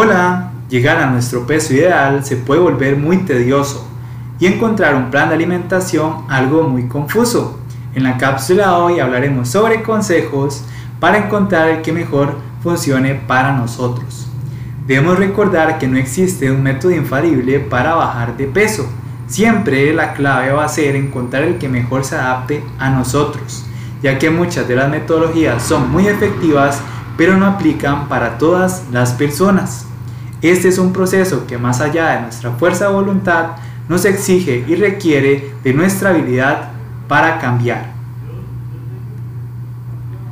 Hola, llegar a nuestro peso ideal se puede volver muy tedioso y encontrar un plan de alimentación algo muy confuso. En la cápsula hoy hablaremos sobre consejos para encontrar el que mejor funcione para nosotros. Debemos recordar que no existe un método infalible para bajar de peso. Siempre la clave va a ser encontrar el que mejor se adapte a nosotros, ya que muchas de las metodologías son muy efectivas pero no aplican para todas las personas. Este es un proceso que más allá de nuestra fuerza de voluntad nos exige y requiere de nuestra habilidad para cambiar.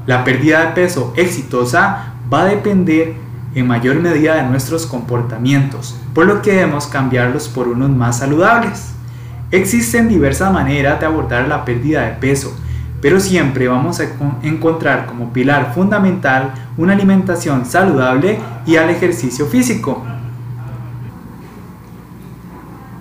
La pérdida de peso exitosa va a depender en mayor medida de nuestros comportamientos, por lo que debemos cambiarlos por unos más saludables. Existen diversas maneras de abordar la pérdida de peso, pero siempre vamos a encontrar como pilar fundamental una alimentación saludable y al ejercicio físico.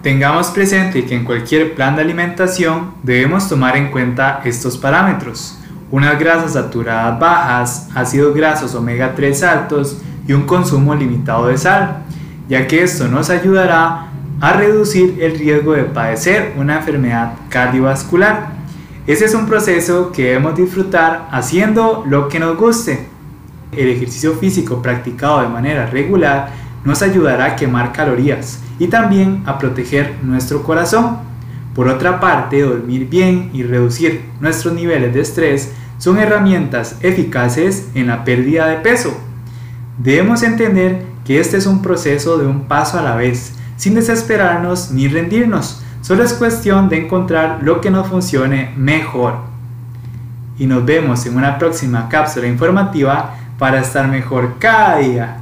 Tengamos presente que en cualquier plan de alimentación debemos tomar en cuenta estos parámetros. Unas grasas saturadas bajas, ácidos grasos omega 3 altos y un consumo limitado de sal, ya que esto nos ayudará a reducir el riesgo de padecer una enfermedad cardiovascular. Ese es un proceso que debemos disfrutar haciendo lo que nos guste. El ejercicio físico practicado de manera regular nos ayudará a quemar calorías y también a proteger nuestro corazón. Por otra parte, dormir bien y reducir nuestros niveles de estrés son herramientas eficaces en la pérdida de peso. Debemos entender que este es un proceso de un paso a la vez, sin desesperarnos ni rendirnos, Solo es cuestión de encontrar lo que nos funcione mejor. Y nos vemos en una próxima cápsula informativa para estar mejor cada día.